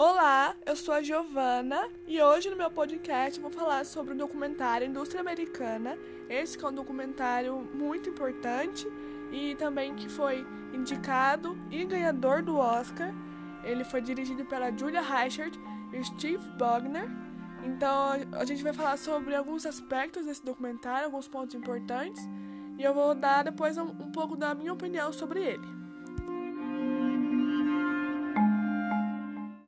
Olá, eu sou a Giovana e hoje no meu podcast vou falar sobre o documentário Indústria Americana. Esse é um documentário muito importante e também que foi indicado e ganhador do Oscar. Ele foi dirigido pela Julia Reichert e Steve Bogner. Então a gente vai falar sobre alguns aspectos desse documentário, alguns pontos importantes, e eu vou dar depois um, um pouco da minha opinião sobre ele.